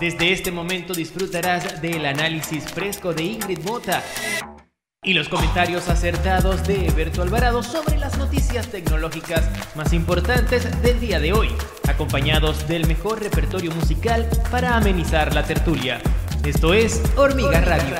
Desde este momento disfrutarás del análisis fresco de Ingrid Mota y los comentarios acertados de Eberto Alvarado sobre las noticias tecnológicas más importantes del día de hoy, acompañados del mejor repertorio musical para amenizar la tertulia. Esto es Hormiga Radio.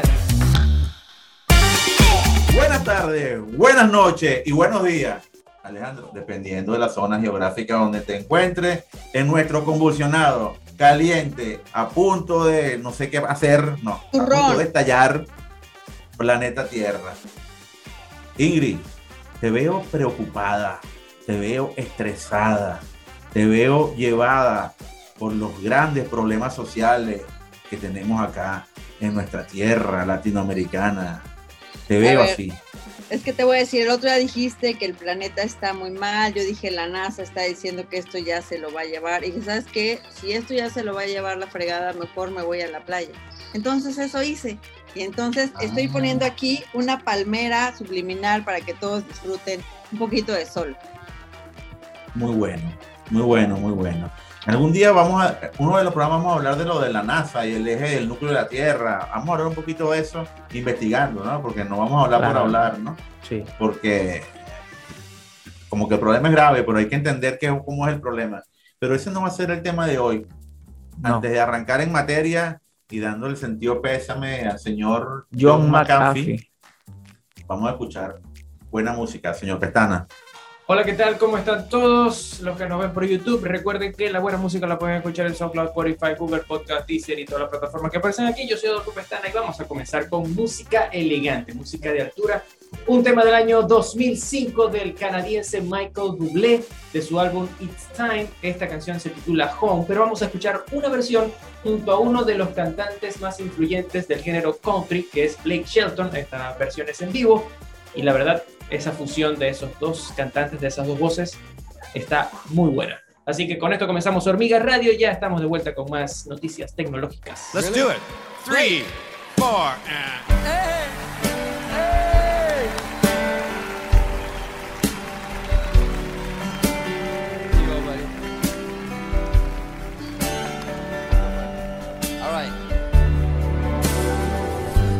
Buenas tardes, buenas noches y buenos días. Alejandro, dependiendo de la zona geográfica donde te encuentres, en nuestro convulsionado caliente, a punto de no sé qué hacer, no, a punto de estallar planeta Tierra. Ingrid, te veo preocupada, te veo estresada, te veo llevada por los grandes problemas sociales que tenemos acá en nuestra tierra latinoamericana. Te veo así. Es que te voy a decir, el otro día dijiste que el planeta está muy mal, yo dije la NASA está diciendo que esto ya se lo va a llevar y dije, ¿sabes qué? Si esto ya se lo va a llevar la fregada, mejor me voy a la playa. Entonces eso hice y entonces estoy poniendo aquí una palmera subliminal para que todos disfruten un poquito de sol. Muy bueno, muy bueno, muy bueno. Algún día vamos a, uno de los programas vamos a hablar de lo de la NASA y el eje del núcleo de la Tierra. Vamos a hablar un poquito de eso investigando, ¿no? Porque no vamos a hablar por hablar, ¿no? Sí. Porque como que el problema es grave, pero hay que entender qué, cómo es el problema. Pero ese no va a ser el tema de hoy. Antes de arrancar en materia y dando el sentido pésame al señor John, McAfee, vamos a escuchar buena música, señor Pestana. Hola, ¿qué tal? ¿Cómo están todos los que nos ven por YouTube? Recuerden que la buena música la pueden escuchar en SoundCloud, Spotify, Google Podcast, Deezer y todas las plataformas que aparecen aquí. Yo soy Adolfo Pestana y vamos a comenzar con música elegante, música de altura. Un tema del año 2005 del canadiense Michael Bublé de su álbum It's Time. Esta canción se titula Home, pero vamos a escuchar una versión junto a uno de los cantantes más influyentes del género country, que es Blake Shelton. Esta versión es en vivo y la verdad esa fusión de esos dos cantantes, de esas dos voces, está muy buena. Así que con esto comenzamos Hormiga Radio y ya estamos de vuelta con más noticias tecnológicas. Let's do it. Three, four, and... Hey, hey. You go, buddy. All right.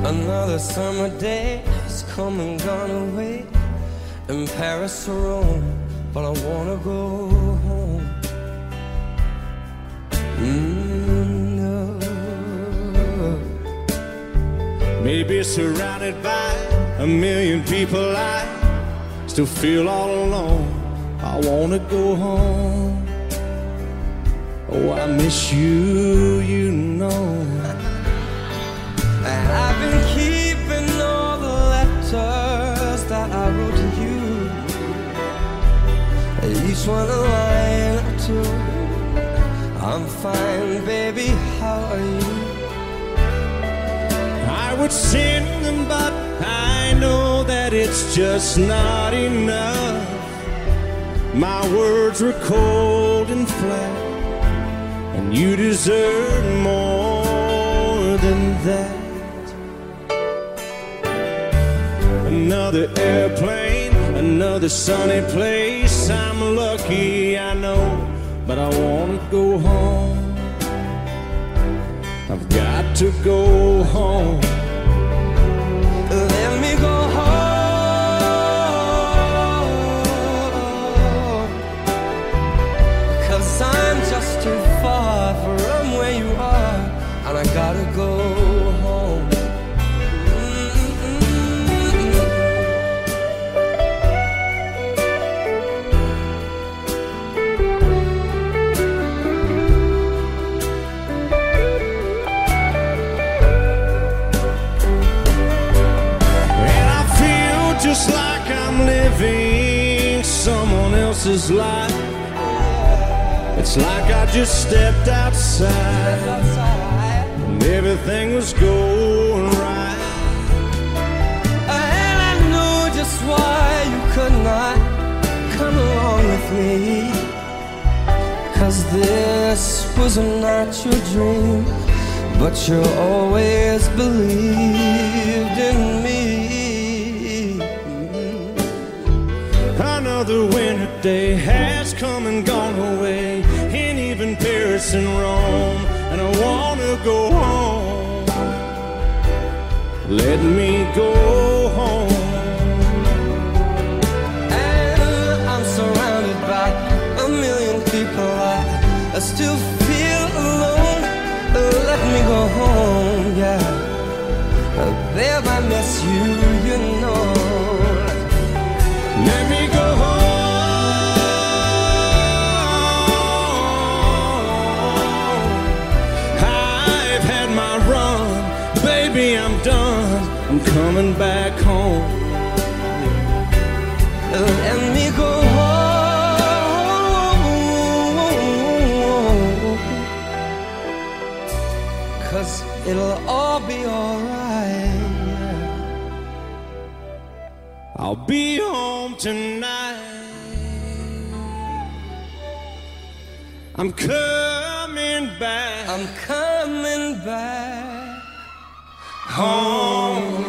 Another summer day has come and gone away in Paris or Rome, but I wanna go home. Mm, no. Maybe surrounded by a million people, I still feel all alone. I wanna go home. Oh, I miss you, you know. I've been keeping all the letters that I wrote. Each one a line or two. I'm fine, baby. How are you? I would sing them, but I know that it's just not enough. My words were cold and flat, and you deserve more than that. Another airplane, another sunny place. I'm lucky, I know, but I wanna go home. I've got to go home. Else's life. It's like I just stepped outside and everything was going right. And I know just why you could not come along with me. Cause this was not your dream, but you always believed in me. Another winter day has come and gone away, and even Paris and Rome. And I wanna go home. Let me go home. And I'm surrounded by a million people. I, I still feel alone. Let me go home, yeah. There I miss you, tonight. I'm coming back. I'm coming back home.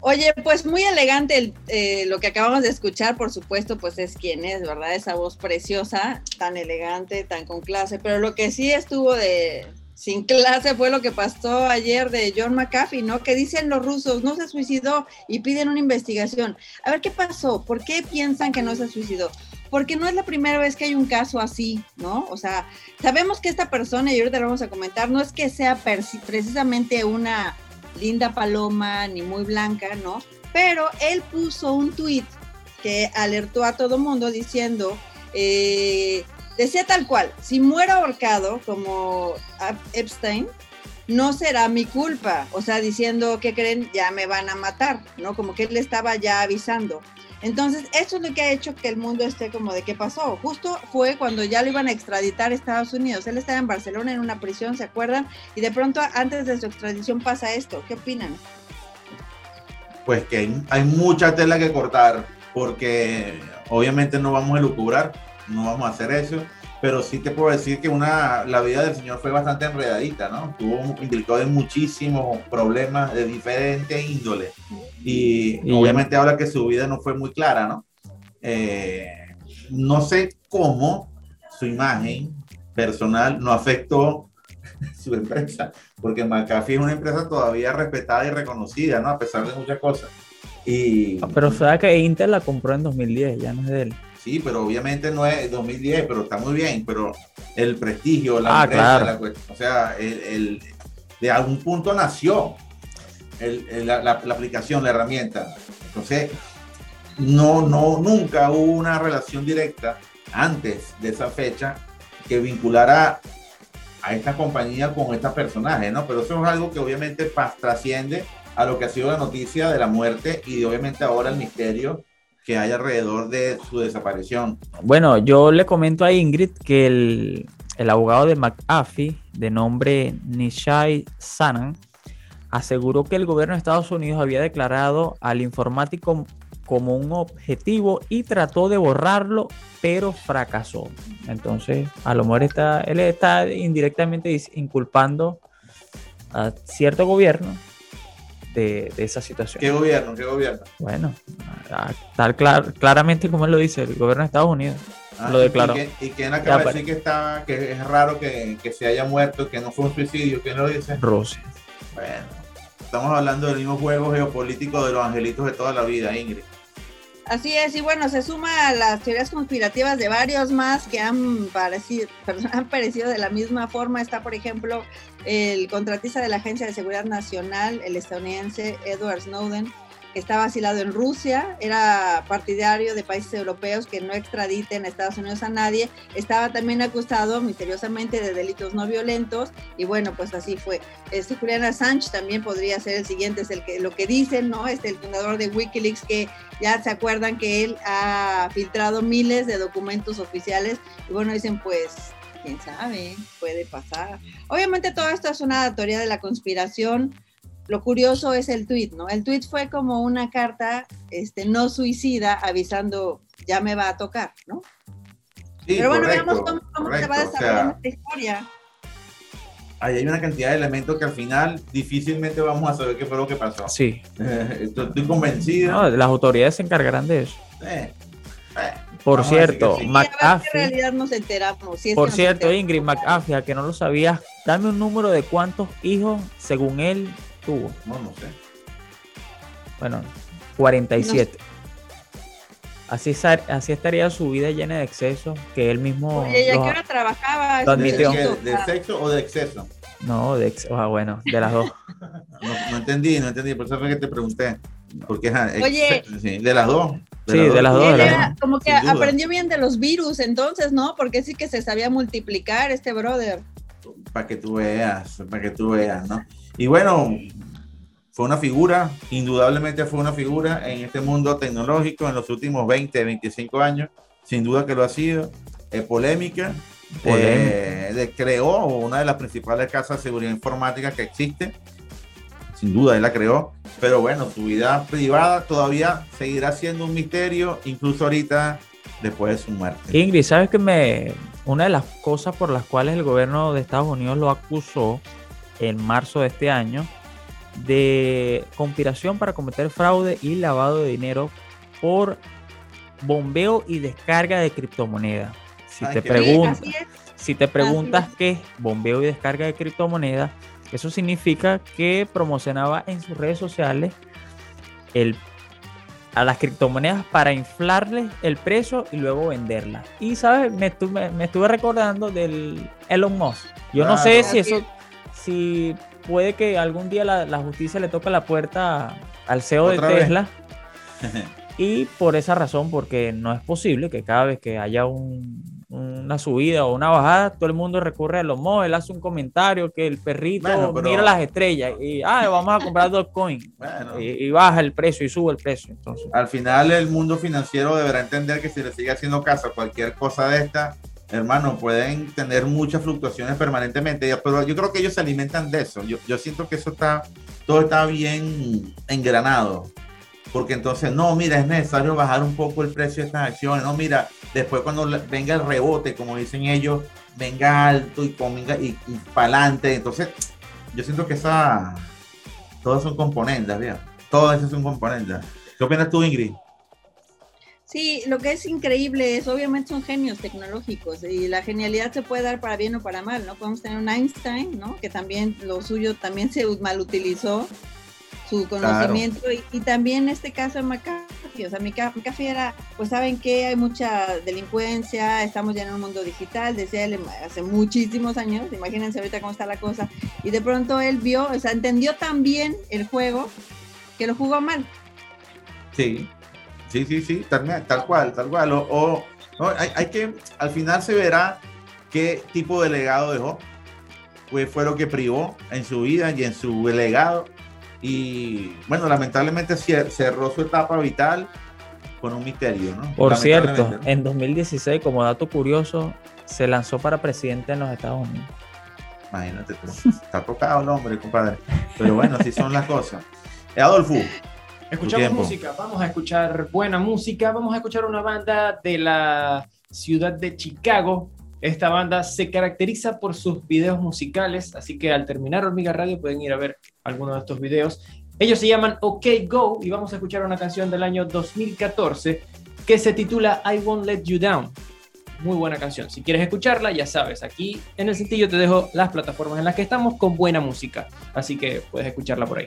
Oye, pues muy elegante el- eh, lo que acabamos de escuchar, por supuesto, pues es quien es, ¿verdad? Esa voz preciosa, tan elegante, tan con clase, pero lo que sí estuvo de sin clase fue lo que pasó ayer de John McAfee, ¿no? Que dicen los rusos, no se suicidó y piden una investigación. A ver, ¿qué pasó? ¿Por qué piensan que no se suicidó? Porque no es la primera vez que hay un caso así, ¿no? O sea, sabemos que esta persona, y ahorita lo vamos a comentar, no es que sea precisamente una linda paloma ni muy blanca, ¿no? Pero él puso un tweet que alertó a todo mundo diciendo, eh, decía tal cual, si muero ahorcado como Epstein, no será mi culpa. O sea, diciendo que creen, ya me van a matar, ¿no? Como que él le estaba ya avisando. Entonces, eso es lo que ha hecho que el mundo esté como de qué pasó. Justo fue cuando ya lo iban a extraditar a Estados Unidos. Él estaba en Barcelona en una prisión, ¿se acuerdan? Y de pronto, antes de su extradición, pasa esto. ¿Qué opinan? Pues que hay mucha tela que cortar, porque obviamente no vamos a lucubrar, no vamos a hacer eso, pero sí te puedo decir que una, la vida del señor fue bastante enredadita, ¿no? Tuvo implicado en muchísimos problemas de diferente índole. Y, Y- obviamente habla que su vida no fue muy clara, ¿no? Eh, no sé cómo su imagen personal no afectó su empresa, porque McAfee es una empresa todavía respetada y reconocida, ¿no? A pesar de muchas cosas. Y Ah, Pero sabe que Intel la compró en 2010, ya no es de él. Sí, pero obviamente no es 2010, pero está muy bien, pero el prestigio, la Ah, empresa, claro. la o sea, el, el- de algún punto nació el- la, la- la aplicación, la herramienta. Entonces, no, no, nunca hubo una relación directa antes de esa fecha que vinculara a esta compañía con este personaje, ¿no? Pero eso es algo que obviamente trasciende a lo que ha sido la noticia de la muerte y de, obviamente ahora el misterio que hay alrededor de su desaparición. Bueno, yo le comento a Ingrid que el, el abogado de McAfee, de nombre Nishai Sanan, aseguró que el gobierno de Estados Unidos había declarado al informático como un objetivo y trató de borrarlo, pero fracasó. Entonces, a lo mejor está, él está indirectamente inculpando a cierto gobierno de, de esa situación. ¿Qué gobierno? ¿Qué gobierno? Bueno, tal clar- claramente como él lo dice, el gobierno de Estados Unidos. Ah, Lo ¿y- declaró. ¿Y, quién- y quién acaba de decir que, está, que es raro que, que se haya muerto, que no fue un suicidio? ¿Quién lo dice? Rusia. Bueno, estamos hablando del mismo juego geopolítico de los angelitos de toda la vida, Ingrid. Así es, y bueno, se suma a las teorías conspirativas de varios más que han parecido, han parecido de la misma forma. Está, por ejemplo, el contratista de la Agencia de Seguridad Nacional, el estadounidense Edward Snowden, estaba asilado en Rusia, era partidario de países europeos que no extraditen a Estados Unidos a nadie, estaba también acusado misteriosamente de delitos no violentos, y bueno, pues así fue. Este Julian Assange también podría ser el siguiente, es el que lo que dicen, ¿no? Este el fundador de WikiLeaks que ya se acuerdan que él ha filtrado miles de documentos oficiales y bueno, dicen pues, quién sabe, puede pasar. Obviamente todo esto es una teoría de la conspiración. Lo curioso es el tweet, ¿no? El tweet fue como una carta este, no suicida avisando ya me va a tocar, ¿no? Sí, Pero bueno, correcto, veamos cómo, cómo se va correcto. O sea, desarrollando esta historia. ahí hay una cantidad de elementos que al final difícilmente vamos a saber qué fue lo que pasó. Sí. Estoy convencido. No, las autoridades se encargarán de eso. Eh, eh, Por Vamos cierto, sí. McAfee, realidad nos enteramos. si es que por nos cierto, enteramos. Ingrid McAfee, a que no lo sabías, dame un número de cuántos hijos, según él, tuvo. No, no sé. Bueno, 47. Así, sa- así estaría su vida llena de excesos que él mismo... Oye, ¿y a los qué hora trabajaba? Lo ese admitió. ¿De, sexo o de exceso? No, de ex- ah, bueno, de las dos. No, no entendí, no entendí. Por eso fue que te pregunté. Porque, Oye. sí, de las dos. Sí, de las dos, era dos. como que aprendió bien de los virus, entonces, ¿no? Porque sí que se sabía multiplicar este brother. Para que tú veas, para que tú veas, ¿no? Y bueno, fue una figura, indudablemente fue una figura en este mundo tecnológico en los últimos 20, 25 años. Sin duda que lo ha sido. Es polémica. eh, de- creó una de las principales casas de seguridad informática que existe. Sin duda, él la creó. Pero bueno, su vida privada todavía seguirá siendo un misterio, incluso ahorita, después de su muerte. Ingrid, ¿sabes que me... Una de las cosas por las cuales el gobierno de Estados Unidos lo acusó en marzo de este año de conspiración para cometer fraude y lavado de dinero por bombeo y descarga de criptomonedas. Si te preguntas, si te preguntas qué es bombeo y descarga de criptomonedas, eso significa que promocionaba en sus redes sociales el, a las criptomonedas para inflarles el precio y luego venderlas. Y, ¿sabes? Me estuve, me estuve recordando del Elon Musk. Yo no sé si eso, si puede que algún día la, la justicia le toque la puerta al CEO de. Tesla. Y por esa razón, porque no es posible que cada vez que haya un- una subida o una bajada, todo el mundo recurre a los él hace un comentario que el perrito Bueno, pero- mira las estrellas y ah, vamos a comprar Dogecoin Bueno. y, y baja el precio y sube el precio. Entonces, Al final el mundo financiero deberá entender que si le sigue haciendo caso a cualquier cosa de esta, hermano, pueden tener muchas fluctuaciones permanentemente, pero yo creo que ellos se alimentan de eso. Yo, siento que eso está, todo está bien engranado. Porque entonces, no, mira, es necesario bajar un poco el precio de estas acciones. No, mira, después cuando venga el rebote, como dicen ellos, venga alto y, venga y, para adelante. Entonces, yo siento que esa, todas son componentes, ¿verdad? Todas esas son componentes. ¿Qué opinas tú, Ingrid? Sí, lo que es increíble es, obviamente son genios tecnológicos y la genialidad se puede dar para bien o para mal, ¿no? Podemos tener un Einstein, ¿no? Que también lo suyo también se malutilizó su conocimiento y, y también en este caso de McAfee, o sea, McAfee era, pues saben que hay mucha delincuencia, estamos ya en un mundo digital, decía él hace muchísimos años, imagínense ahorita cómo está la cosa, y de pronto él vio, o sea, entendió tan bien el juego que lo jugó mal. Sí, sí, sí, sí, tal, tal cual, tal cual. O, o- no, hay, hay que, al final se verá qué tipo de legado dejó, pues fue lo que privó en su vida y en su legado. Y bueno, lamentablemente cerró su etapa vital con un misterio, ¿no? por cierto, ¿no? en 2016, como dato curioso, se lanzó para presidente en los Estados Unidos. Imagínate tú, está tocado el hombre, compadre. Pero bueno, así son las cosas. Adolfo, Escuchamos música, vamos a escuchar buena música, vamos a escuchar una banda de la ciudad de Chicago. Esta banda se caracteriza por sus videos musicales, así que al terminar Hormiga Radio pueden ir a ver alguno de estos videos. Ellos se llaman OK Go y vamos a escuchar una canción del año 2014 que se titula I Won't Let You Down. Muy buena canción. Si quieres escucharla, ya sabes, aquí en el cintillo te dejo las plataformas en las que estamos con buena música, así que puedes escucharla por ahí.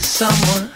someone.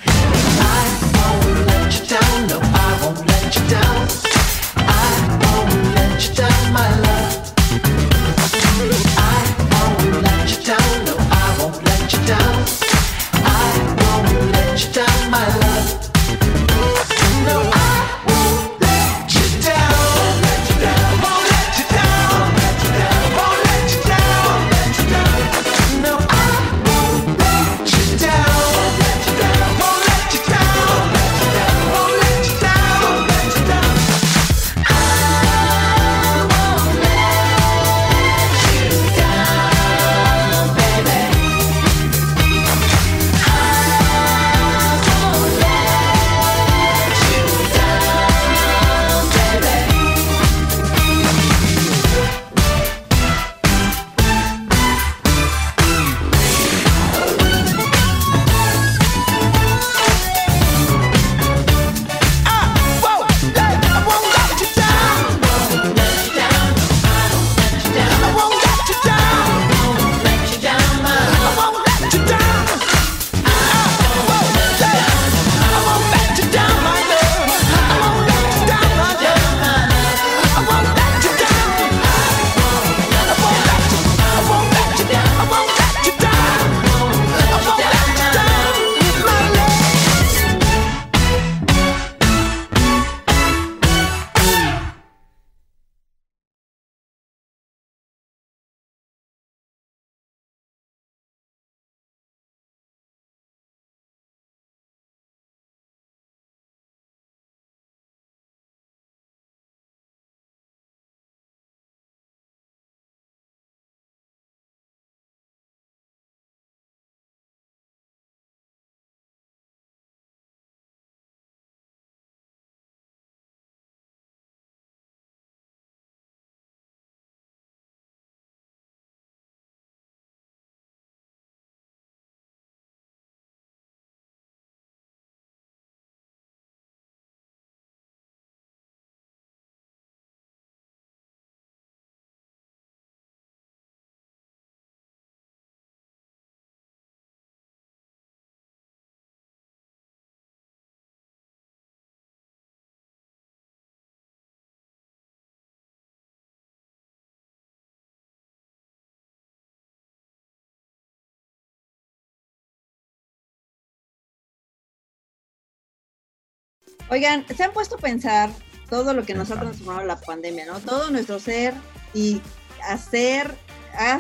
Oigan, se han puesto a pensar todo lo que nos ha transformado la pandemia, ¿no? Todo nuestro ser y hacer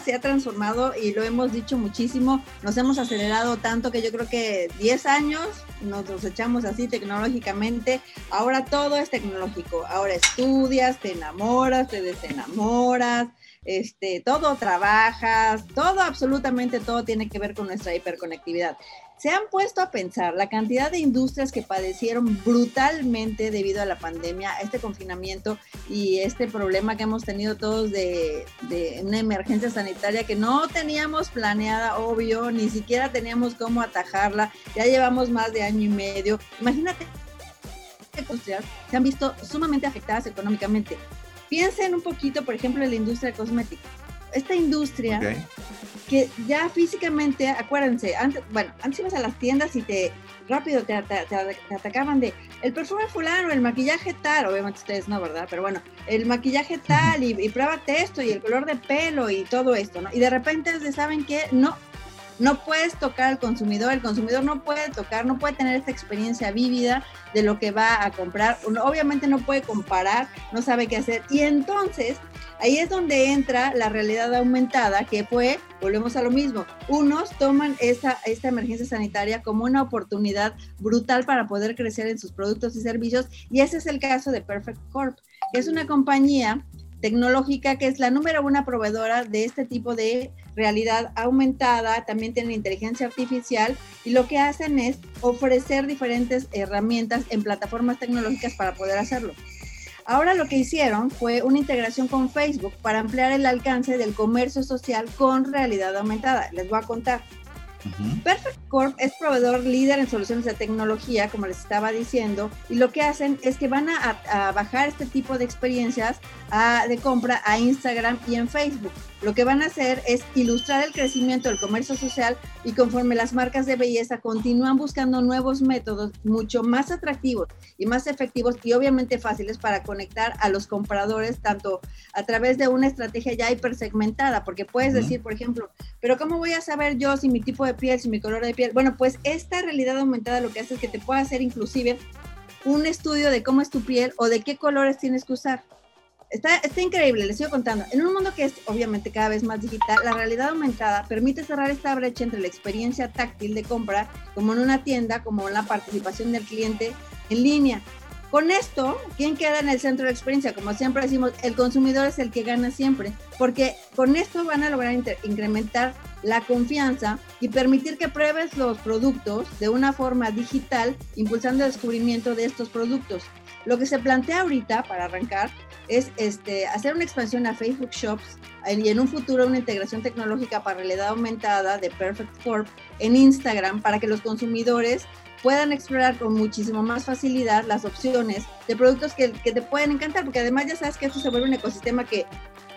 se ha transformado y lo hemos dicho muchísimo. Nos hemos acelerado tanto que yo creo que 10 años nos, nos echamos así tecnológicamente. Ahora todo es tecnológico. Ahora estudias, te enamoras, te desenamoras. Este, todo trabajas, todo, absolutamente todo tiene que ver con nuestra hiperconectividad. ¿Se han puesto a pensar la cantidad de industrias que padecieron brutalmente debido a la pandemia, a este confinamiento y este problema que hemos tenido todos de, una emergencia sanitaria que no teníamos planeada, obvio, ni siquiera teníamos cómo atajarla, ya llevamos más de año y medio. Imagínate industrias se han visto sumamente afectadas económicamente. Piensen un poquito, por ejemplo, en la industria cosmética. Esta industria que ya físicamente, acuérdense, antes, bueno, antes ibas a las tiendas y te rápido te, ata- te- te atacaban de el perfume fulano, el maquillaje tal, obviamente ustedes no, ¿verdad? Pero bueno, el maquillaje tal y, y pruébate esto y el color de pelo y todo esto, ¿no? Y de repente se saben que no, no puedes tocar al consumidor, el consumidor no puede tocar, no puede tener esta experiencia vívida de lo que va a comprar, obviamente no puede comparar, no sabe qué hacer y entonces ahí es donde entra la realidad aumentada, que fue, volvemos a lo mismo, unos toman esta, esta emergencia sanitaria como una oportunidad brutal para poder crecer en sus productos y servicios, y ese es el caso de Perfect Corp, que es una compañía tecnológica que es la número una proveedora de este tipo de realidad aumentada, también tienen inteligencia artificial y lo que hacen es ofrecer diferentes herramientas en plataformas tecnológicas para poder hacerlo. Ahora lo que hicieron fue una integración con Facebook para ampliar el alcance del comercio social con realidad aumentada. Les voy a contar. Perfect Corp es proveedor líder en soluciones de tecnología, como les estaba diciendo, y lo que hacen es que van a, a bajar este tipo de experiencias a- de compra a Instagram y en Facebook. Lo que van a hacer es ilustrar el crecimiento del comercio social y conforme las marcas de belleza continúan buscando nuevos métodos mucho más atractivos y más efectivos y obviamente fáciles para conectar a los compradores tanto a través de una estrategia ya hipersegmentada, porque puedes decir, por ejemplo, pero ¿cómo voy a saber yo si mi tipo de piel, si mi color de piel? Bueno, pues esta realidad aumentada lo que hace es que te pueda hacer inclusive un estudio de cómo es tu piel o de qué colores tienes que usar. Está, está increíble, les sigo contando. En un mundo que es obviamente cada vez más digital, la realidad aumentada permite cerrar esta brecha entre la experiencia táctil de compra, como en una tienda, como en la participación del cliente en línea. Con esto, ¿quién queda en el centro de la experiencia? Como siempre decimos, el consumidor es el que gana siempre, porque con esto van a lograr incrementar la confianza y permitir que pruebes los productos de una forma digital, impulsando el descubrimiento de estos productos. Lo que se plantea ahorita, para arrancar, es este, hacer una expansión a Facebook Shops eh, y en un futuro una integración tecnológica para realidad aumentada de Perfect Corp en Instagram para que los consumidores puedan explorar con muchísimo más facilidad las opciones de productos que, que te pueden encantar, porque además ya sabes que esto se vuelve un ecosistema que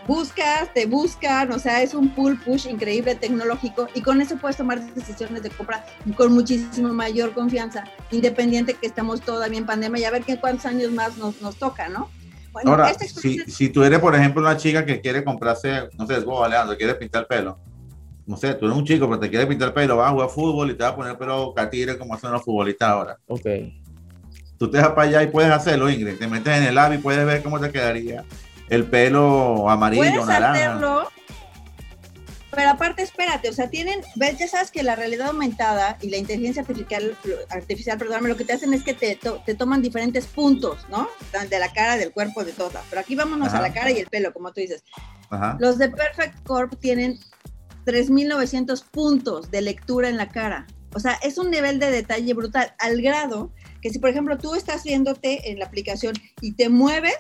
buscas, te buscan, o sea, es un pull push increíble tecnológico y con eso puedes tomar decisiones de compra con muchísimo mayor confianza, independiente que estamos todavía en pandemia y a ver qué cuántos años más nos, nos toca, ¿no? Bueno, Ahora, esta si, si tú eres, por ejemplo, una chica que quiere comprarse, no sé, vos, Alejandro, quieres pintar el pelo. No sé, tú eres un chico, pero te quieres pintar el pelo, vas a jugar fútbol y te vas a poner pelo catire como hacen los futbolistas ahora. Ok. Tú te vas para allá y puedes hacerlo, Ingrid. Te metes en el lab y puedes ver cómo te quedaría el pelo amarillo, Puedes naranja. hacerlo, pero aparte espérate, o sea, tienen, ves, ya sabes que la realidad aumentada y la inteligencia artificial, artificial perdóname, lo que te hacen es que te, to- te toman diferentes puntos, ¿no? De la cara, del cuerpo, de todo. Pero aquí vámonos Ajá. a la cara y el pelo, como tú dices. Ajá. Los de Perfect Corp tienen 3.900 puntos de lectura en la cara. O sea, es un nivel de detalle brutal, al grado que si, por ejemplo, tú estás viéndote en la aplicación y te mueves,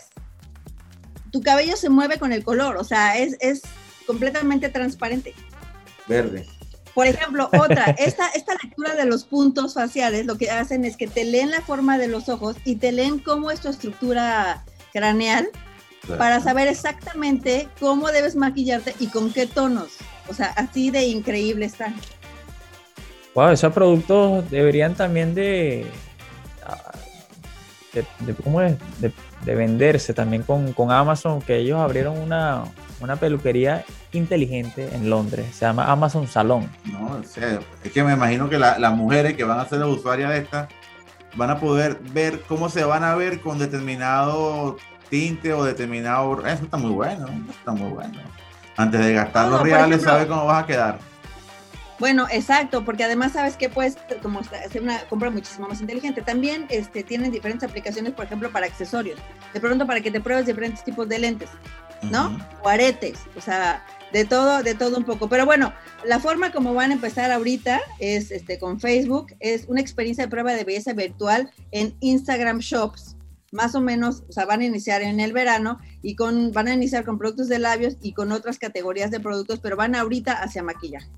tu cabello se mueve con el color, o sea, es, es completamente transparente. Verde. Por ejemplo, otra, esta, esta lectura de los puntos faciales lo que hacen es que te leen la forma de los ojos y te leen cómo es tu estructura craneal para saber exactamente cómo debes maquillarte y con qué tonos. O sea, así de increíble está. Wow, esos productos deberían también de, de, de- ¿cómo es? De, de venderse también con, con Amazon, que ellos abrieron una, una peluquería inteligente en Londres, se llama Amazon Salón. No, o sea, es que me imagino que la- las mujeres que van a ser las usuarias de esta van a poder ver cómo se van a ver con determinado tinte o determinado. Eso está muy bueno, eso está muy bueno. Antes de gastar No, los reales, ejemplo- sabes cómo vas a quedar. Bueno, exacto, porque además sabes que puedes como hacer una compra muchísimo más inteligente. También este, tienen diferentes aplicaciones, por ejemplo, para accesorios. De pronto para que te pruebes diferentes tipos de lentes, ¿no? Ujú. O aretes. O sea, de todo, de todo un poco. Pero bueno, la forma como van a empezar ahorita es este, con Facebook, es una experiencia de prueba de belleza virtual en Instagram Shops. Más o menos, o sea, van a iniciar en el verano y con, van a iniciar con productos de labios y con otras categorías de productos, pero van ahorita hacia maquillaje.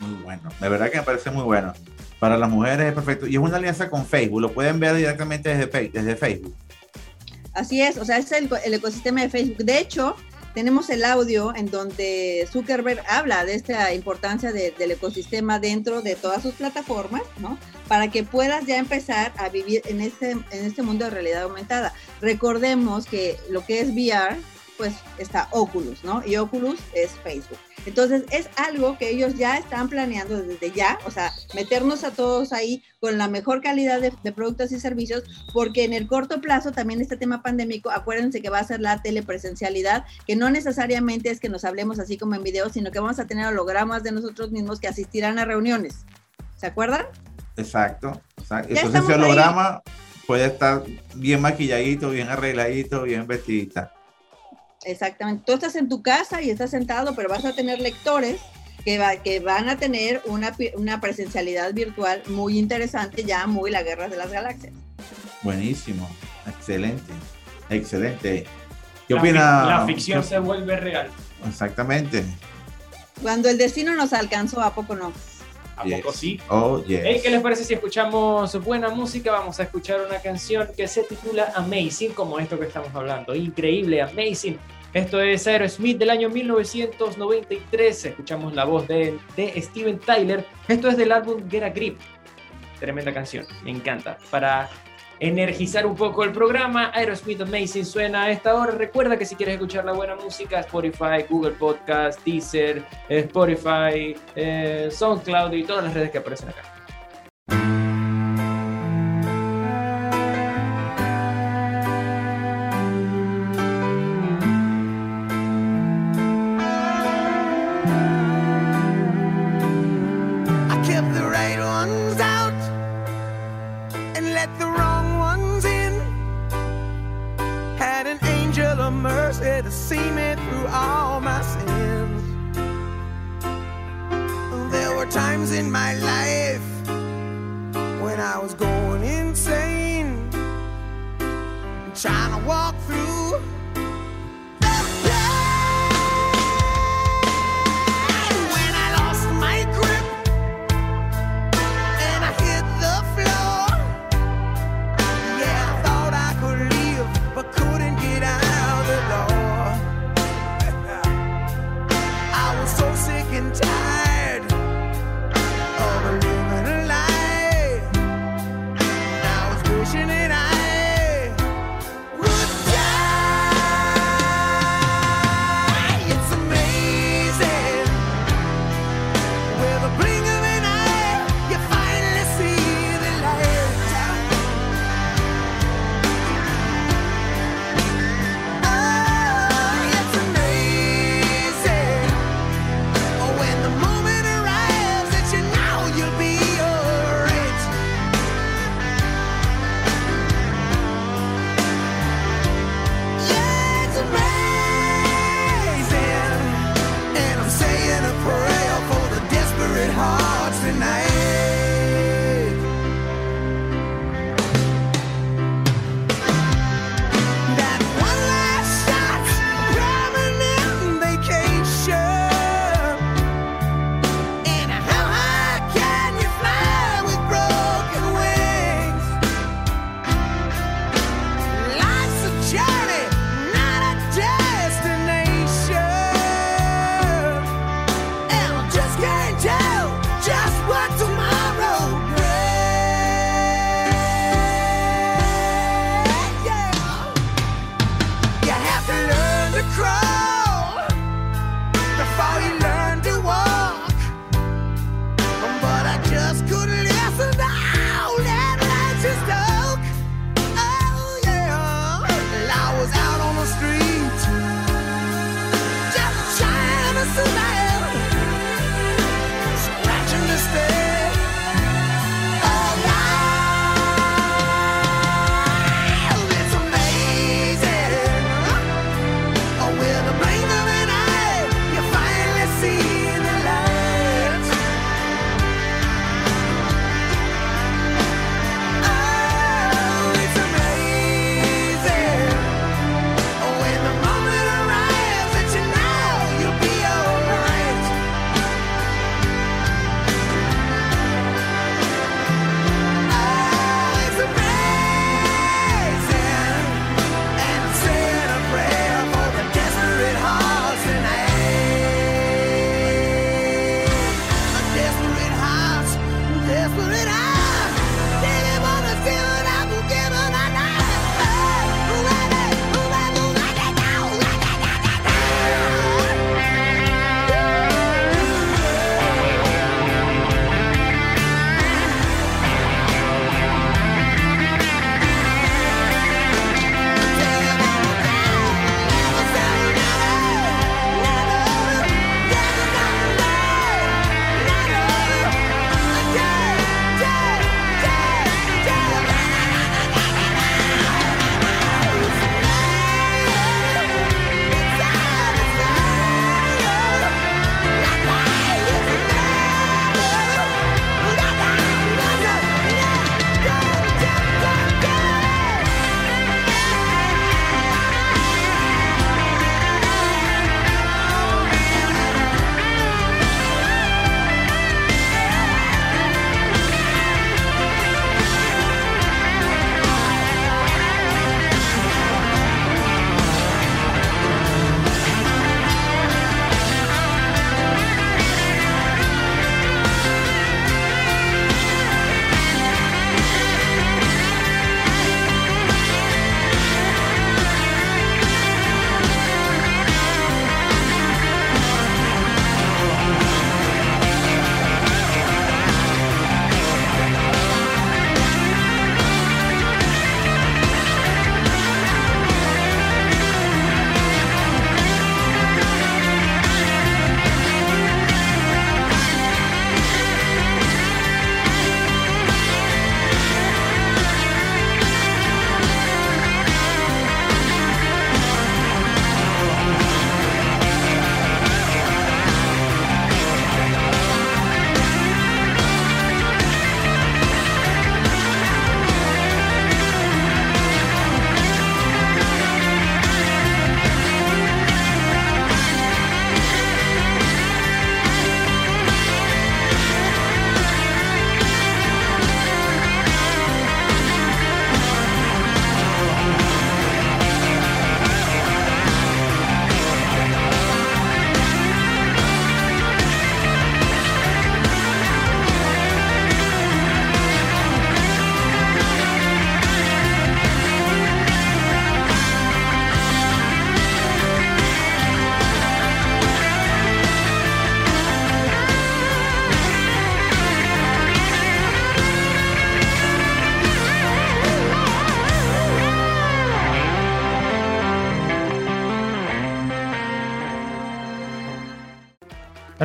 Muy bueno. De verdad que me parece muy bueno. Para las mujeres es perfecto. Y es una alianza con Facebook. Lo pueden ver directamente desde Facebook. Así es, o sea, es el, el ecosistema de Facebook. De hecho, tenemos el audio en donde Zuckerberg habla de esta importancia de- del ecosistema dentro de todas sus plataformas, ¿no? Para que puedas ya empezar a vivir en este, en este mundo de realidad aumentada. Recordemos que lo que es VR, pues está Oculus, ¿no? Y Oculus es Facebook. Entonces es algo que ellos ya están planeando desde ya, o sea, meternos a todos ahí con la mejor calidad de, de productos y servicios, porque en el corto plazo también este tema pandémico, acuérdense que va a ser la telepresencialidad, que no necesariamente es que nos hablemos así como en video, sino que vamos a tener hologramas de nosotros mismos que asistirán a reuniones. ¿Se acuerdan? Exacto. exacto. Entonces ese ahí. holograma puede estar bien maquilladito, bien arregladito, bien vestidita. Exactamente. Tú estás en tu casa y estás sentado, pero vas a tener lectores que, va- que van a tener una, pi- una presencialidad virtual muy interesante, ya muy la guerra de las galaxias. Buenísimo. Excelente. Excelente. ¿Qué La opina? La ficción qué- se vuelve real. Exactamente. Cuando el destino nos alcanzó, ¿a poco no? ¿A Yes. poco sí? Oh, yes. Hey, ¿Qué les parece si escuchamos buena música? Vamos a escuchar una canción que se titula Amazing, como esto que estamos hablando. Increíble, Amazing. Esto es Aerosmith del año 1993. Escuchamos la voz de, de Steven Tyler. Esto es del álbum Get a Grip. Tremenda canción, me encanta. Para energizar un poco el programa, Aerosmith Amazing suena a esta hora. Recuerda que si quieres escuchar la buena música, Spotify, Google Podcast, Deezer, eh, Spotify, eh, SoundCloud y todas las redes que aparecen acá.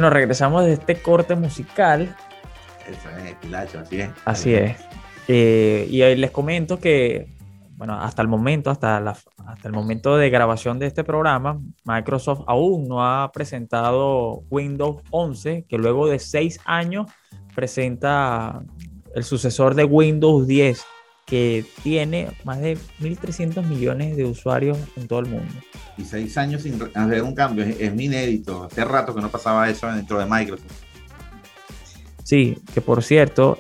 Bueno, regresamos de este corte musical. Eso es, Pilacho, así es. Así es. Eh, y ahí les comento que, bueno, hasta el momento, hasta, la- hasta el momento de grabación de este programa, Microsoft aún no ha presentado Windows 11, que luego de seis años presenta el sucesor de Windows 10, que tiene más de 1.300 millones de usuarios en todo el mundo. Y seis años sin hacer un cambio, es, es inédito. Hace rato que no pasaba eso dentro de Microsoft. Sí, que por cierto,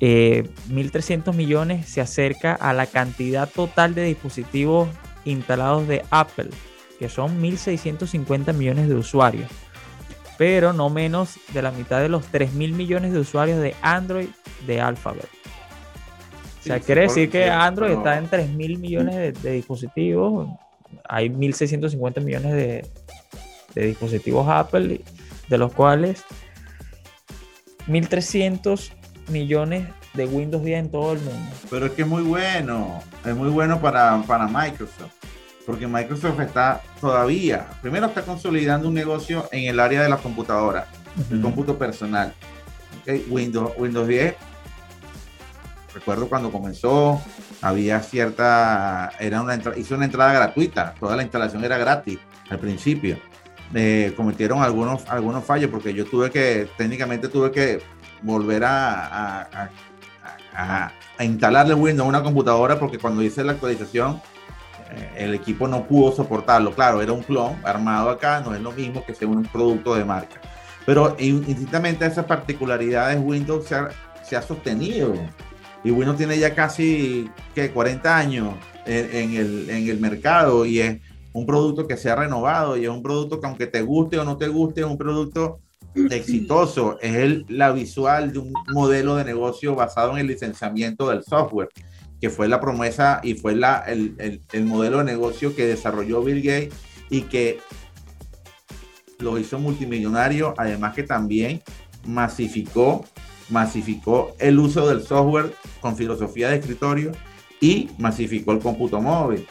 eh, 1.300 millones se acerca a la cantidad total de dispositivos instalados de Apple, que son 1.650 millones de usuarios, pero no menos de la mitad de los 3.000 millones de usuarios de Android de Alphabet. O sea, quiere decir que Android está en 3.000 millones de, de dispositivos, hay 1.650 millones de, de dispositivos Apple, de los cuales 1.300 millones de Windows 10 en todo el mundo. Pero es que es muy bueno, es muy bueno para, para Microsoft, porque Microsoft está todavía, primero está consolidando un negocio en el área de las computadoras, el Ujú. cómputo personal. Windows, Windows 10, recuerdo cuando comenzó, había cierta, era una hizo una entrada gratuita, toda la instalación era gratis al principio. Eh, cometieron algunos, algunos fallos porque yo tuve que, técnicamente tuve que volver a, a- instalarle Windows a una computadora porque cuando hice la actualización eh, el equipo no pudo soportarlo. Claro, era un clon armado acá, no es lo mismo que sea un producto de marca. Pero in- indistintamente a esas particularidades, Windows se ha, se ha sostenido. Y Windows tiene ya casi ¿qué? 40 años en, en el, en el mercado y es un producto que se ha renovado y es un producto que aunque te guste o no te guste, es un producto exitoso. Es el, la visual de un modelo de negocio basado en el licenciamiento del software, que fue la promesa y fue la, el, el- el modelo de negocio que desarrolló Bill Gates y que lo hizo multimillonario, además que también masificó, masificó el uso del software con filosofía de escritorio y masificó el cómputo móvil.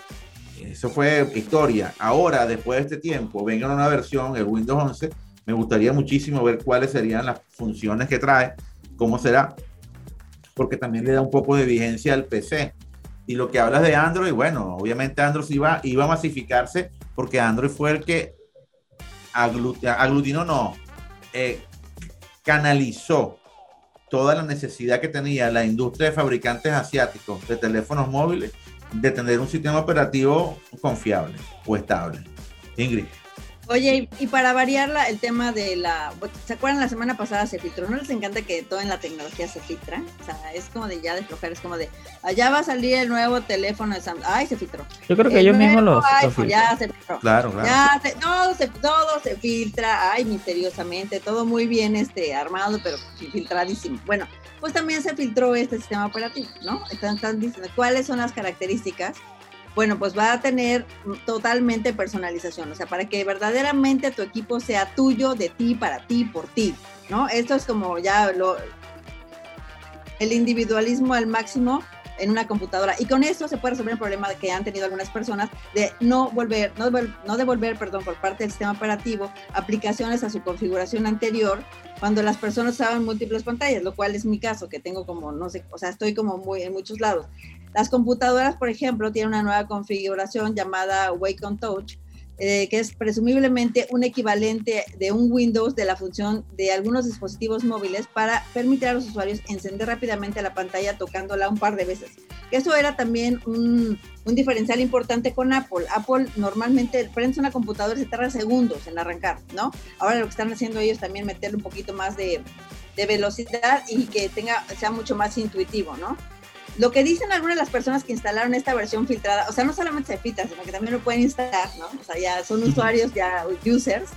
Eso fue historia. Ahora, después de este tiempo, venga una versión, el Windows 11. Me gustaría muchísimo ver cuáles serían las funciones que trae, cómo será, porque también le da un poco de vigencia al PC. Y lo que hablas de Android, bueno, obviamente Android iba, iba a masificarse porque Android fue el que aglut- aglutinó, no, eh, canalizó toda la necesidad que tenía la industria de fabricantes asiáticos de teléfonos móviles de tener un sistema operativo confiable o estable. Ingrid. Oye, y, para variarla, el tema de la. ¿Se acuerdan la semana pasada se filtró? ¿No les encanta que todo en la tecnología se filtra? O sea, es como de ya de flojar, es como de. Allá va a salir el nuevo teléfono de Samsung. ¡Ay, se filtró! Yo creo que El los iPhone, filtran. Ya se filtró. Claro, claro. Ya, se- todo, se, todo se filtra, ay, misteriosamente, todo muy bien este, armado, pero filtradísimo. Bueno, pues también se filtró este sistema operativo, ¿no? Están, están diciendo cuáles son las características. Bueno, pues va a tener totalmente personalización, o sea, para que verdaderamente tu equipo sea tuyo, de ti, para ti, por ti, ¿no? Esto es como ya lo, el individualismo al máximo en una computadora. Y con esto se puede resolver el problema que han tenido algunas personas de no volver, no, no devolver, perdón, por parte del sistema operativo aplicaciones a su configuración anterior cuando las personas usaban múltiples pantallas, lo cual es mi caso, que tengo como, no sé, o sea, estoy como muy en muchos lados. Las computadoras, por ejemplo, tienen una nueva configuración llamada Wake on Touch, eh, que es presumiblemente un equivalente de un Windows de la función de algunos dispositivos móviles para permitir a los usuarios encender rápidamente la pantalla tocándola un par de veces. Eso era también un, un diferencial importante con Apple. Apple normalmente prendes una computadora y se tarda segundos en arrancar, ¿no? Ahora lo que están haciendo ellos también meterle un poquito más de, de velocidad y que tenga, sea mucho más intuitivo, ¿no? Lo que dicen algunas de las personas que instalaron esta versión filtrada, o sea, no solamente se filtra, sino que también lo pueden instalar, ¿no? O sea, ya son usuarios, ya users,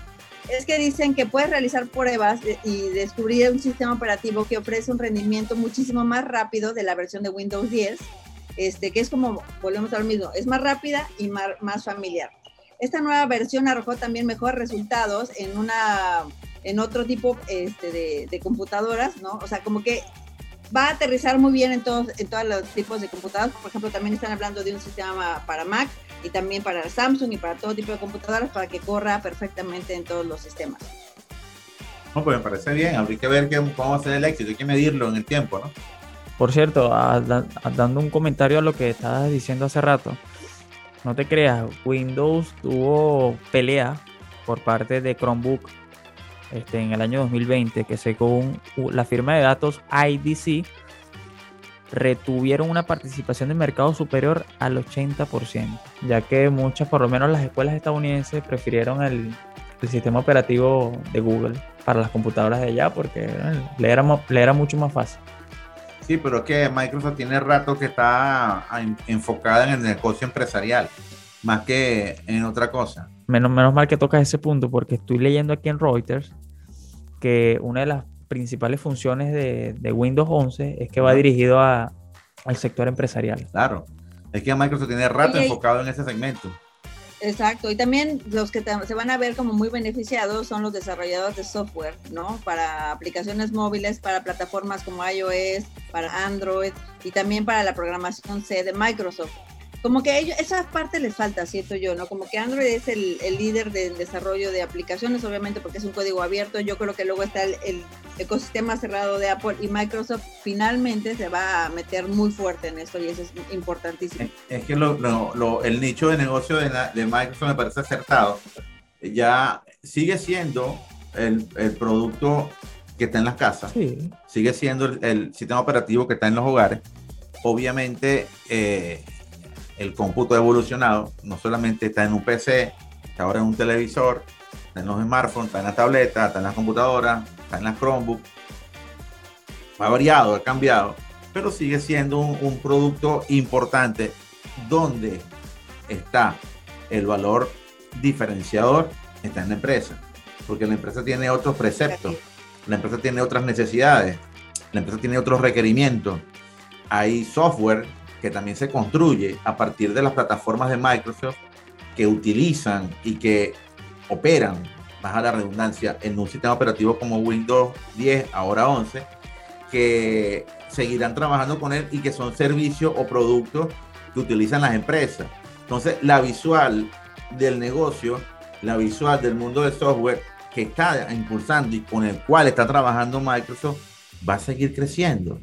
es que dicen que puedes realizar pruebas y descubrir un sistema operativo que ofrece un rendimiento muchísimo más rápido de la versión de Windows 10, este, que es como, volvemos a lo mismo, es más rápida y más, más familiar. Esta nueva versión arrojó también mejores resultados en una en otro tipo este, de, de computadoras, ¿no? O sea, como que va a aterrizar muy bien en todos, en todos los tipos de computadoras. Por ejemplo, también están hablando de un sistema para Mac y también para Samsung y para todo tipo de computadoras para que corra perfectamente en todos los sistemas. No, pues me parece bien. Habría que ver qué, cómo va a ser el éxito. Hay que medirlo en el tiempo, ¿no? Por cierto, a- da- a- dando un comentario a lo que estabas diciendo hace rato, no te creas, Windows tuvo pelea por parte de Chromebook este, en el año 2020, que según la firma de datos IDC, retuvieron una participación de mercado superior al 80%, ya que muchas, por lo menos las escuelas estadounidenses, prefirieron el, el sistema operativo de Google para las computadoras de allá porque le era, mo- le era mucho más fácil. Sí, pero es que Microsoft tiene rato que está en- enfocada en el negocio empresarial, más que en otra cosa. Menos, menos mal que tocas ese punto, porque estoy leyendo aquí en Reuters que una de las principales funciones de, de Windows 11 es que va dirigido a- al sector empresarial. Claro. Es que Microsoft tiene rato Oye, enfocado en ese segmento. Exacto, y también los que se van a ver como muy beneficiados son los desarrolladores de software, ¿no? Para aplicaciones móviles, para plataformas como iOS, para Android y también para la programación C de Microsoft. Como que a ellos, esa parte les falta, siento yo, ¿no? Como que Android es el, el líder del desarrollo de aplicaciones, obviamente porque es un código abierto. Yo creo que luego está el, el ecosistema cerrado de Apple y Microsoft finalmente se va a meter muy fuerte en esto y eso es importantísimo. Es que lo- lo- lo- el nicho de negocio de, la- de Microsoft me parece acertado. Ya sigue siendo el, el producto que está en las casas, Sí, sigue siendo el, el sistema operativo que está en los hogares. Obviamente, eh, el cómputo ha evolucionado, no solamente está en un PC, está ahora en un televisor, está en los smartphones, está en la tableta, está en las computadoras, está en las Chromebook. Ha variado, ha cambiado, pero sigue siendo un, un producto importante donde está el valor diferenciador, está en la empresa, porque la empresa tiene otros preceptos, la empresa tiene otras necesidades, la empresa tiene otros requerimientos. Hay software que también se construye a partir de las plataformas de Microsoft que utilizan y que operan, baja la redundancia, en un sistema operativo como Windows 10, ahora 11, que seguirán trabajando con él y que son servicios o productos que utilizan las empresas. Entonces, la visual del negocio, la visual del mundo del software que está impulsando y con el cual está trabajando Microsoft, va a seguir creciendo,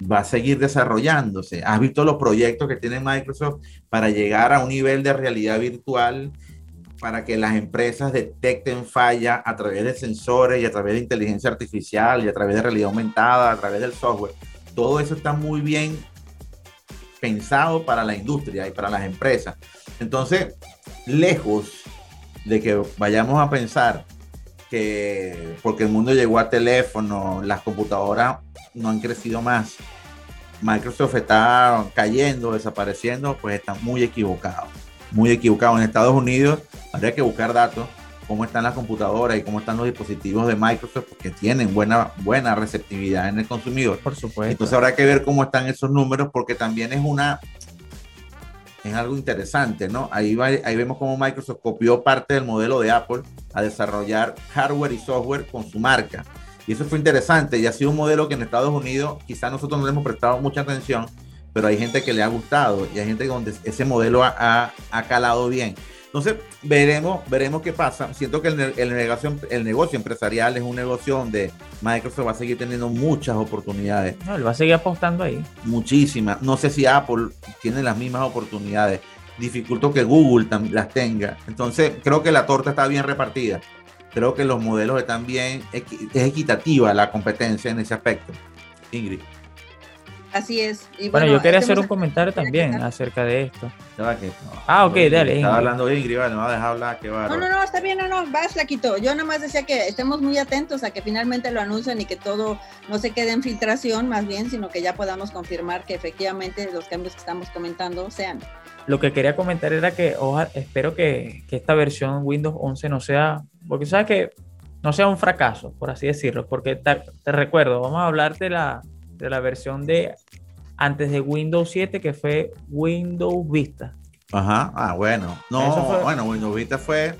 va a seguir desarrollándose. ¿Has visto los proyectos que tiene Microsoft para llegar a un nivel de realidad virtual para que las empresas detecten falla a través de sensores y a través de inteligencia artificial y a través de realidad aumentada, a través del software? Todo eso está muy bien pensado para la industria y para las empresas. Entonces, lejos de que vayamos a pensar que porque el mundo llegó a teléfono, las computadoras no han crecido más, Microsoft está cayendo, desapareciendo, pues está muy equivocado, muy equivocado. En Estados Unidos habría que buscar datos, cómo están las computadoras y cómo están los dispositivos de Microsoft, porque tienen buena, buena receptividad en el consumidor. por supuesto. Entonces habrá que ver cómo están esos números porque también es una es algo interesante, ¿no? Ahí, va- ahí vemos cómo Microsoft copió parte del modelo de Apple a desarrollar hardware y software con su marca. Y eso fue interesante y ha sido un modelo que en Estados Unidos quizás nosotros no le hemos prestado mucha atención, pero hay gente que le ha gustado y hay gente donde ese modelo ha, ha- ha calado bien. Entonces, veremos, veremos qué pasa. Siento que el, ne- el negocio, el negocio empresarial es un negocio donde Microsoft va a seguir teniendo muchas oportunidades No, él va a seguir apostando ahí. muchísimas. No sé si Apple tiene las mismas oportunidades. Dificulto que Google las tenga. Entonces, creo que la torta está bien repartida. Creo que los modelos están bien, equi- es equitativa la competencia en ese aspecto. Ingrid, Así es. Y Bueno, yo quería hacer estemos un comentario también acerca de esto. va que- no, Ah, ok, no, dale, Estaba hablando Ingrid, vale, no va a dejar hablar, qué No, bárbaro. no, no, está bien, no, no, vas, Flaquito. Yo nomás decía que estemos muy atentos a que finalmente lo anuncien y que todo no se quede en filtración, más bien, sino que ya podamos confirmar que efectivamente los cambios que estamos comentando sean. Lo que quería comentar era que ojalá, espero que, que esta versión Windows 11 no sea, porque sabes que no sea un fracaso, por así decirlo, porque te, te recuerdo, vamos a hablar de la, de la versión de antes de Windows 7 que fue Windows Vista. Ajá, ah, bueno. No, Eso fue- bueno, Windows Vista fue,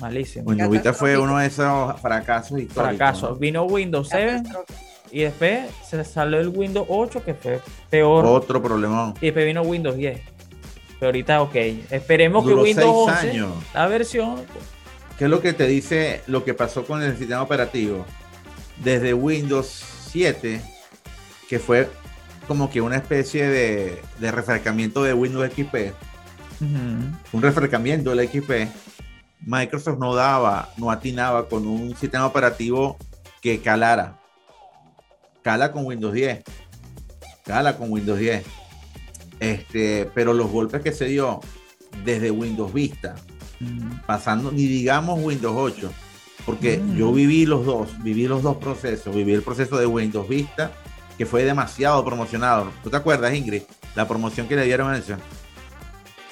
Malísimo. Windows Vista fue uno de esos fracasos históricos. Fracaso. ¿no? Vino Windows 7 y después se salió el Windows 8 que fue peor. Otro problemón. Y después vino Windows 10. Pero ahorita, ok. Esperemos Duró que Windows seis 11, años. la versión, ¿qué es lo que te dice lo que pasó con el sistema operativo? Desde Windows 7, que fue como que una especie de, de refrescamiento de Windows XP, un refrescamiento del XP, Microsoft no daba, no atinaba con un sistema operativo que calara. Cala con Windows 10. Cala con Windows 10. Este, pero los golpes que se dio desde Windows Vista, Ujú. pasando, ni digamos Windows 8, porque Mm. yo viví los dos, viví los dos procesos, viví el proceso de Windows Vista, que fue demasiado promocionado. ¿Tú te acuerdas, Ingrid? La promoción que le dieron a eso.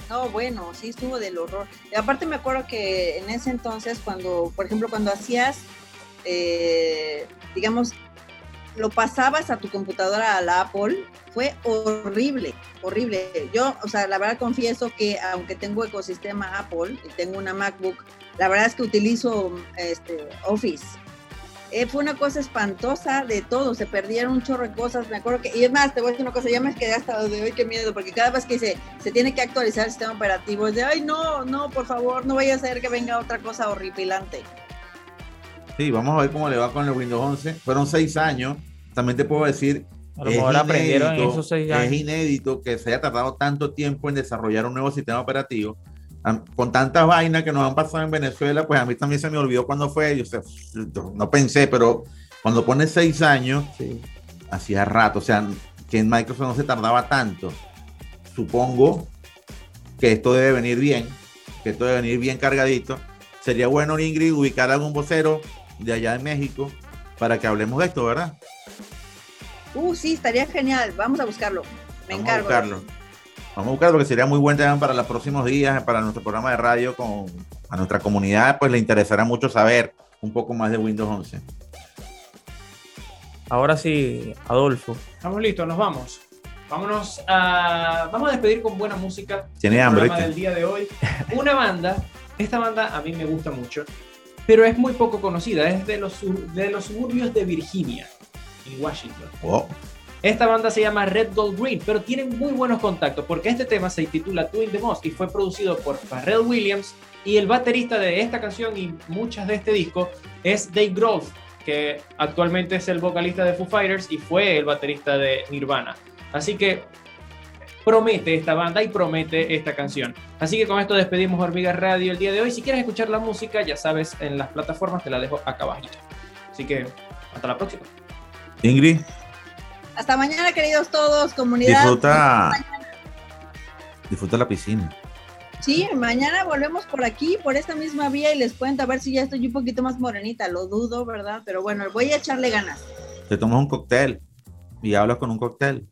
No, bueno, sí estuvo del horror. Y aparte me acuerdo que en ese entonces, cuando, por ejemplo, cuando hacías, eh, digamos, lo pasabas a tu computadora a la Apple, fue horrible, horrible. Yo, o sea, la verdad confieso que aunque tengo ecosistema Apple y tengo una MacBook, la verdad es que utilizo este, Office. Eh, fue una cosa espantosa de todo, se perdieron un chorro de cosas, me acuerdo que, y es más, te voy a decir una cosa, ya me quedé hasta de hoy, qué miedo, porque cada vez que se, se tiene que actualizar el sistema operativo, es de, ay, no, no, por favor, no vaya a ser que venga otra cosa horripilante. Sí, vamos a ver cómo le va con el Windows 11. Fueron seis años. También te puedo decir, A lo mejor aprendieron en esos seis es años. inédito que se haya tardado tanto tiempo en desarrollar un nuevo sistema operativo. Con tantas vainas que nos han pasado en Venezuela, pues a mí también se me olvidó cuándo fue. Yo sé, no pensé, pero cuando pone seis años, Sí. hacía rato, o sea, que en Microsoft no se tardaba tanto. Supongo que esto debe venir bien, que esto debe venir bien cargadito. Sería bueno, Ingrid, ubicar algún vocero de allá de México para que hablemos de esto, ¿verdad? Uh, sí, estaría genial, vamos a buscarlo, me Vamos encargo. a buscarlo. Vamos a buscarlo porque sería muy buen tema para los próximos días, para nuestro programa de radio con a nuestra comunidad, pues le interesará mucho saber un poco más de Windows 11. Ahora sí, Adolfo. Estamos listos, nos vamos. Vámonos a. Vamos a despedir con buena música. Tiene el hambre, programa ¿viste? del día de hoy. Una banda, esta banda a mí me gusta mucho, pero es muy poco conocida. Es de los, sur- de los suburbios de Virginia, en Washington. Oh, Esta banda se llama Red Gold Green, pero tienen muy buenos contactos porque este tema se titula Two in the Mosque y fue producido por Pharrell Williams y el baterista de esta canción y muchas de este disco es Dave Grohl, que actualmente es el vocalista de Foo Fighters y fue el baterista de Nirvana. Así que promete esta banda y promete esta canción. Así que con esto despedimos Hormiga Radio el día de hoy. Si quieres escuchar la música, ya sabes, en las plataformas te la dejo acá abajito. Así que hasta la próxima. Ingrid, Hasta mañana, queridos todos, comunidad. disfruta, disfruta la piscina. Sí, mañana volvemos por aquí, por esta misma vía y les cuento a ver si ya estoy un poquito más morenita, lo dudo, ¿verdad? Pero bueno, voy a echarle ganas. Te tomas un cóctel y hablas con un cóctel.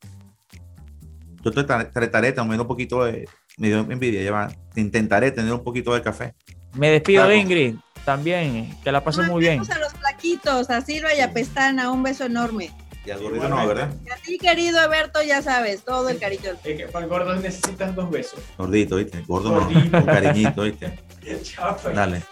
Yo te tra- trataré también un poquito de. Me dio envidia, lleva. Intentaré tener un poquito de café. Me despido Claro. de Ingrid. También, que la pasen muy bien. Vamos a los plaquitos, a Silva y a Pestana, un beso enorme. Y al gordito no, ¿verdad? Y a ti, querido Alberto, ya sabes, todo el cariño. Es que para el gordo necesitas dos besos. Gordito, ¿viste? Gordo no, Gordito. con cariñito, ¿viste? Pues. Dale.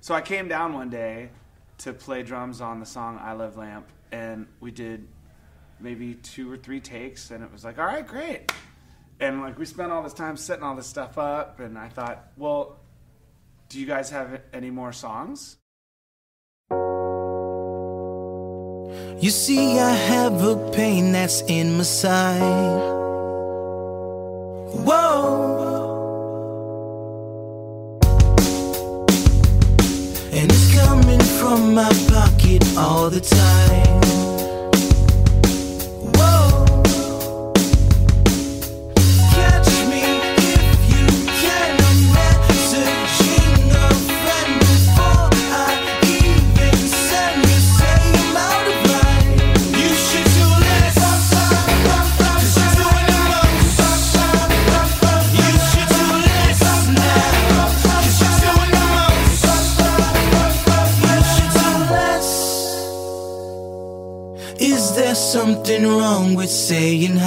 So I came down one day to play drums on the song I Love Lamp, and we did maybe two or three takes, and it was like, all right, great. And like we spent all this time setting all this stuff up, and I thought, well, do you guys have any more songs? You see, I have a pain that's in my side. Whoa. From my pocket all the time. Saying